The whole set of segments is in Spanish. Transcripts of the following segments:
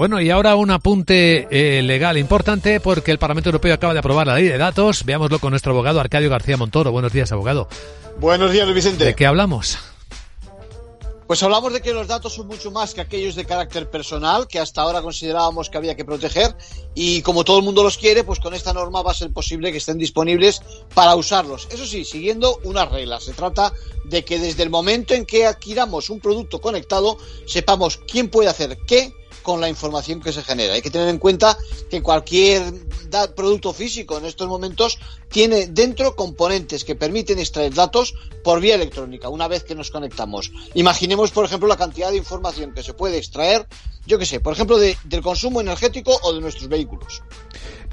Bueno, y ahora un apunte eh, legal importante porque el Parlamento Europeo acaba de aprobar la ley de datos. Veámoslo con nuestro abogado Arcadio García Montoro. Buenos días, abogado. Buenos días, Vicente. ¿De qué hablamos? Pues hablamos de que los datos son mucho más que aquellos de carácter personal que hasta ahora considerábamos que había que proteger y como todo el mundo los quiere, pues con esta norma va a ser posible que estén disponibles para usarlos. Eso sí, siguiendo unas reglas. Se trata de que desde el momento en que adquiramos un producto conectado sepamos quién puede hacer qué con la información que se genera. Hay que tener en cuenta que cualquier producto físico en estos momentos tiene dentro componentes que permiten extraer datos por vía electrónica una vez que nos conectamos. Imaginemos, por ejemplo, la cantidad de información que se puede extraer, yo qué sé, por ejemplo, de, del consumo energético o de nuestros vehículos.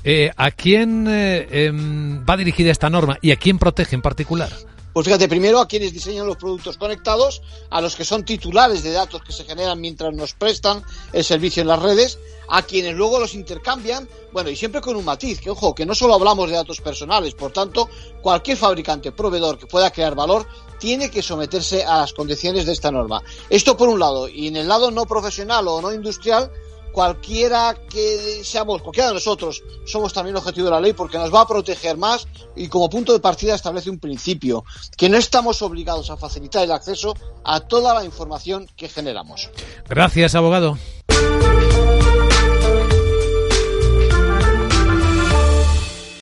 Eh, ¿A quién eh, em, va dirigida esta norma y a quién protege en particular? Pues fíjate, primero a quienes diseñan los productos conectados, a los que son titulares de datos que se generan mientras nos prestan el servicio en las redes, a quienes luego los intercambian, bueno, y siempre con un matiz, que ojo, que no solo hablamos de datos personales, por tanto, cualquier fabricante, proveedor que pueda crear valor, tiene que someterse a las condiciones de esta norma. Esto por un lado, y en el lado no profesional o no industrial, cualquiera que seamos, cualquiera de nosotros, somos también objetivo de la ley porque nos va a proteger más y como punto de partida establece un principio, que no estamos obligados a facilitar el acceso a toda la información que generamos. Gracias, abogado.